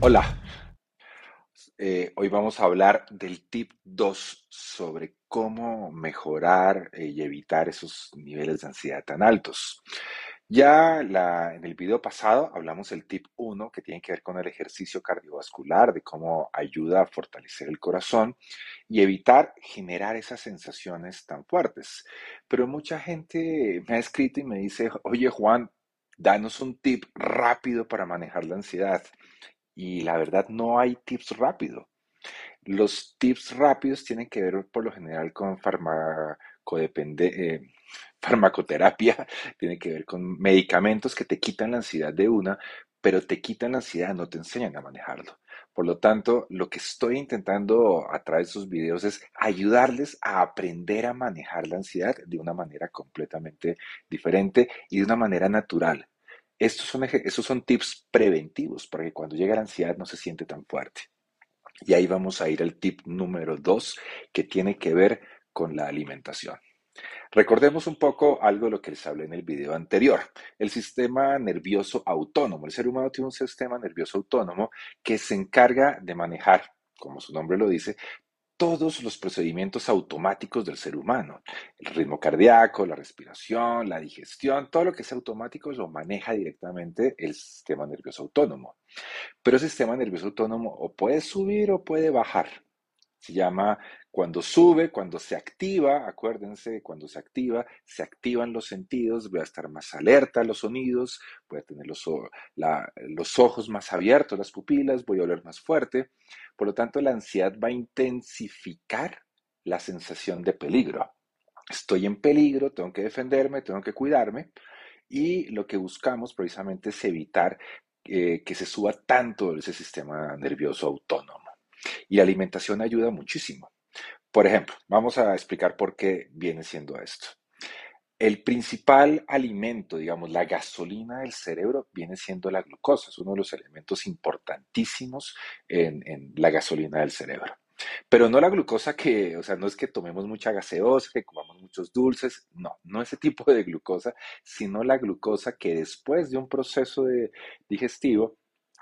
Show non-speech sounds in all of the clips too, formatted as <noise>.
Hola, eh, hoy vamos a hablar del tip 2 sobre cómo mejorar eh, y evitar esos niveles de ansiedad tan altos. Ya en el video pasado hablamos del tip 1 que tiene que ver con el ejercicio cardiovascular, de cómo ayuda a fortalecer el corazón y evitar generar esas sensaciones tan fuertes. Pero mucha gente me ha escrito y me dice, oye Juan, danos un tip rápido para manejar la ansiedad. Y la verdad no hay tips rápidos. Los tips rápidos tienen que ver por lo general con eh, <laughs> farmacoterapia, <laughs> tiene que ver con medicamentos que te quitan la ansiedad de una, pero te quitan la ansiedad, no te enseñan a manejarlo. Por lo tanto, lo que estoy intentando a través de estos videos es ayudarles a aprender a manejar la ansiedad de una manera completamente diferente y de una manera natural. Estos son, estos son tips preventivos para que cuando llegue la ansiedad no se siente tan fuerte. Y ahí vamos a ir al tip número dos, que tiene que ver con la alimentación. Recordemos un poco algo de lo que les hablé en el video anterior. El sistema nervioso autónomo. El ser humano tiene un sistema nervioso autónomo que se encarga de manejar, como su nombre lo dice, todos los procedimientos automáticos del ser humano. El ritmo cardíaco, la respiración, la digestión, todo lo que es automático lo maneja directamente el sistema nervioso autónomo. Pero el sistema nervioso autónomo o puede subir o puede bajar. Se llama cuando sube, cuando se activa, acuérdense, cuando se activa, se activan los sentidos, voy a estar más alerta a los sonidos, voy a tener los, los ojos más abiertos, las pupilas, voy a oler más fuerte. Por lo tanto, la ansiedad va a intensificar la sensación de peligro. Estoy en peligro, tengo que defenderme, tengo que cuidarme. Y lo que buscamos precisamente es evitar eh, que se suba tanto ese sistema nervioso autónomo. Y la alimentación ayuda muchísimo. Por ejemplo, vamos a explicar por qué viene siendo esto. El principal alimento, digamos, la gasolina del cerebro viene siendo la glucosa, es uno de los elementos importantísimos en, la gasolina del cerebro. Pero no la glucosa que, o sea, no es que tomemos mucha gaseosa, que comamos muchos dulces, no, no ese tipo de glucosa, sino la glucosa que después de un proceso digestivo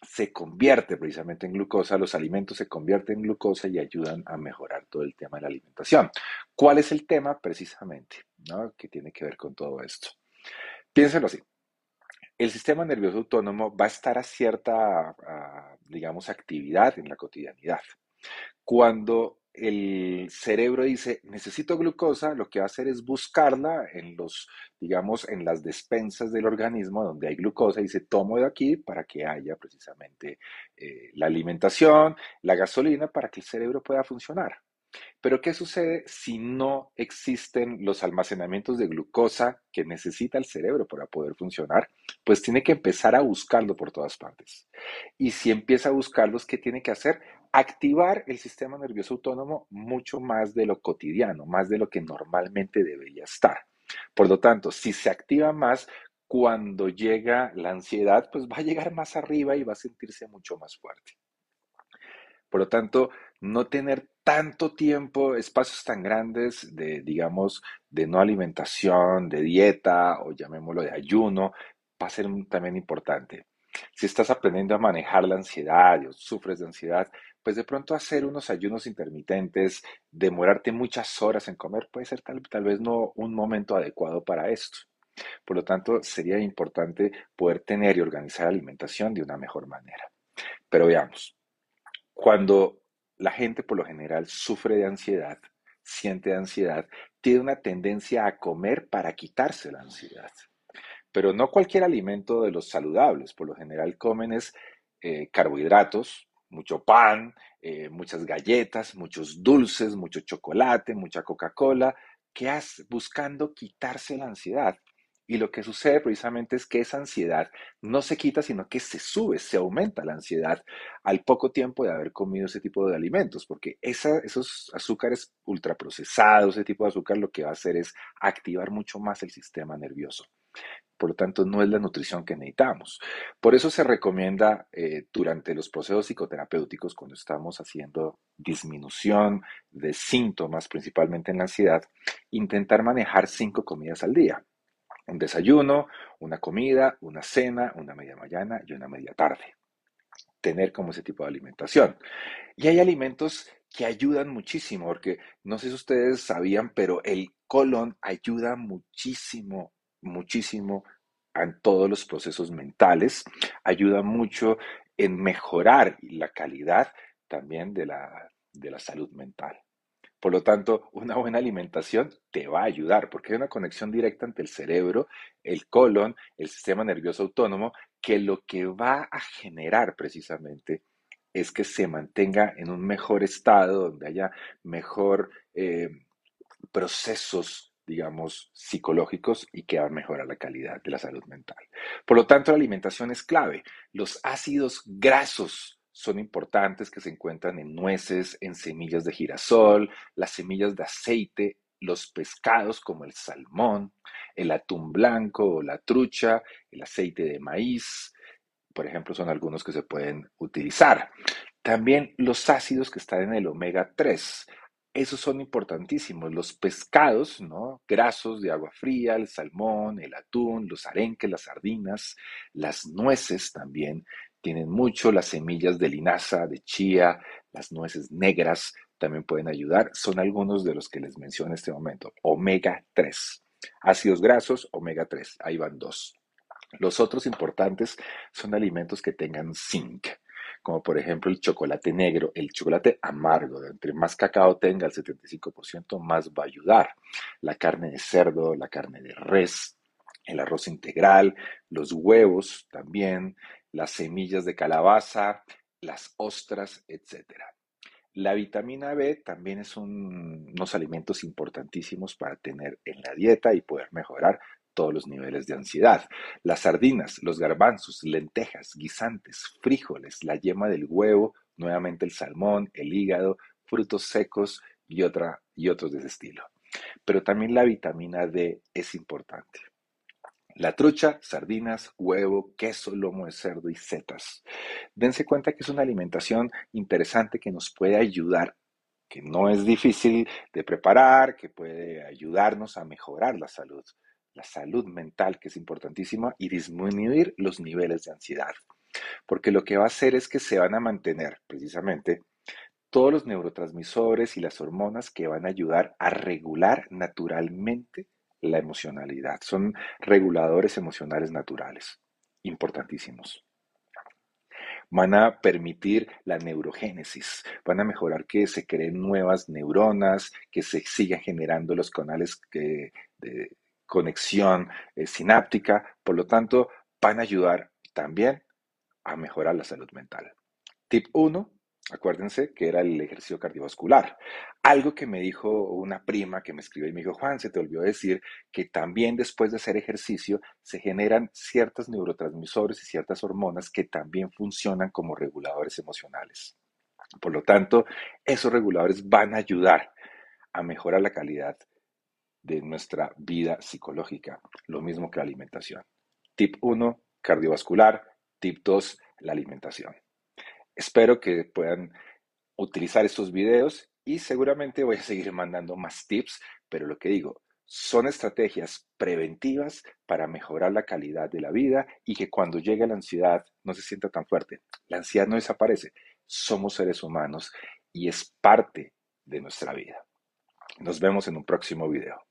se convierte precisamente en glucosa, los alimentos se convierten en glucosa y ayudan a mejorar todo el tema de la alimentación. ¿Cuál es el tema precisamente ¿no? que tiene que ver con todo esto? Piénsenlo así. El sistema nervioso autónomo va a estar a cierta, digamos, actividad en la cotidianidad. Cuando el cerebro dice, necesito glucosa, lo que va a hacer es buscarla en los, digamos, en las despensas del organismo donde hay glucosa y dice, tomo de aquí para que haya precisamente eh, la alimentación, la gasolina, para que el cerebro pueda funcionar. Pero ¿qué sucede si no existen los almacenamientos de glucosa que necesita el cerebro para poder funcionar? Pues tiene que empezar a buscarlo por todas partes. Y si empieza a buscarlos, ¿qué tiene que hacer? Activar el sistema nervioso autónomo mucho más de lo cotidiano, más de lo que normalmente debería estar. Por lo tanto, si se activa más, cuando llega la ansiedad, pues va a llegar más arriba y va a sentirse mucho más fuerte. Por lo tanto, no tener tanto tiempo, espacios tan grandes de, digamos, de no alimentación, de dieta o llamémoslo de ayuno, va a ser también importante. Si estás aprendiendo a manejar la ansiedad o sufres de ansiedad, pues de pronto hacer unos ayunos intermitentes, demorarte muchas horas en comer, puede ser tal, tal vez no un momento adecuado para esto. Por lo tanto, sería importante poder tener y organizar la alimentación de una mejor manera. Pero veamos, cuando la gente por lo general sufre de ansiedad, siente ansiedad, tiene una tendencia a comer para quitarse la ansiedad. Pero no cualquier alimento de los saludables, por lo general comen es eh, carbohidratos, mucho pan, eh, muchas galletas, muchos dulces, mucho chocolate, mucha Coca-Cola, que hace buscando quitarse la ansiedad. Y lo que sucede precisamente es que esa ansiedad no se quita, sino que se sube, se aumenta la ansiedad al poco tiempo de haber comido ese tipo de alimentos, porque esos azúcares ultraprocesados, ese tipo de azúcar, lo que va a hacer es activar mucho más el sistema nervioso. Por lo tanto, no es la nutrición que necesitamos. Por eso se recomienda eh, durante los procesos psicoterapéuticos, cuando estamos haciendo disminución de síntomas, principalmente en la ansiedad, intentar manejar cinco comidas al día. Un desayuno, una comida, una cena, una media mañana y una media tarde. Tener como ese tipo de alimentación. Y hay alimentos que ayudan muchísimo, porque no sé si ustedes sabían, pero el colon ayuda muchísimo muchísimo en todos los procesos mentales, ayuda mucho en mejorar la calidad también de la, de la salud mental. Por lo tanto, una buena alimentación te va a ayudar porque hay una conexión directa entre el cerebro, el colon, el sistema nervioso autónomo, que lo que va a generar precisamente es que se mantenga en un mejor estado, donde haya mejor eh, procesos digamos, psicológicos y que va a mejorar la calidad de la salud mental. Por lo tanto, la alimentación es clave. Los ácidos grasos son importantes que se encuentran en nueces, en semillas de girasol, las semillas de aceite, los pescados como el salmón, el atún blanco o la trucha, el aceite de maíz, por ejemplo, son algunos que se pueden utilizar. También los ácidos que están en el omega 3 esos son importantísimos. Los pescados, ¿no? Grasos de agua fría, el salmón, el atún, los arenques, las sardinas, las nueces también tienen mucho, las semillas de linaza, de chía, las nueces negras también pueden ayudar. Son algunos de los que les menciono en este momento. Omega 3. Ácidos grasos, omega 3. Ahí van dos. Los otros importantes son alimentos que tengan zinc como por ejemplo el chocolate negro, el chocolate amargo. Entre más cacao tenga, el 75%, más va a ayudar. La carne de cerdo, la carne de res, el arroz integral, los huevos también, las semillas de calabaza, las ostras, etc. La vitamina B también es unos alimentos importantísimos para tener en la dieta y poder mejorar todos los niveles de ansiedad. Las sardinas, los garbanzos, lentejas, guisantes, frijoles, la yema del huevo, nuevamente el salmón, el hígado, frutos secos y, otra, y otros de ese estilo. Pero también la vitamina D es importante. La trucha, sardinas, huevo, queso, lomo de cerdo y setas. Dense cuenta que es una alimentación interesante que nos puede ayudar, que no es difícil de preparar, que puede ayudarnos a mejorar la salud la salud mental, que es importantísima, y disminuir los niveles de ansiedad. Porque lo que va a hacer es que se van a mantener precisamente todos los neurotransmisores y las hormonas que van a ayudar a regular naturalmente la emocionalidad. Son reguladores emocionales naturales, importantísimos. Van a permitir la neurogénesis, van a mejorar que se creen nuevas neuronas, que se sigan generando los canales de, conexión eh, sináptica, por lo tanto, van a ayudar también a mejorar la salud mental. Tip 1, acuérdense que era el ejercicio cardiovascular. Algo que me dijo una prima que me escribió y me dijo, Juan, se te olvidó decir que también después de hacer ejercicio se generan ciertos neurotransmisores y ciertas hormonas que también funcionan como reguladores emocionales. Por lo tanto, esos reguladores van a ayudar a mejorar la calidad de nuestra vida psicológica, lo mismo que la alimentación. Tip 1, cardiovascular. Tip 2, la alimentación. Espero que puedan utilizar estos videos y seguramente voy a seguir mandando más tips, pero lo que digo, son estrategias preventivas para mejorar la calidad de la vida y que cuando llegue la ansiedad no se sienta tan fuerte. La ansiedad no desaparece, somos seres humanos y es parte de nuestra vida. Nos vemos en un próximo video.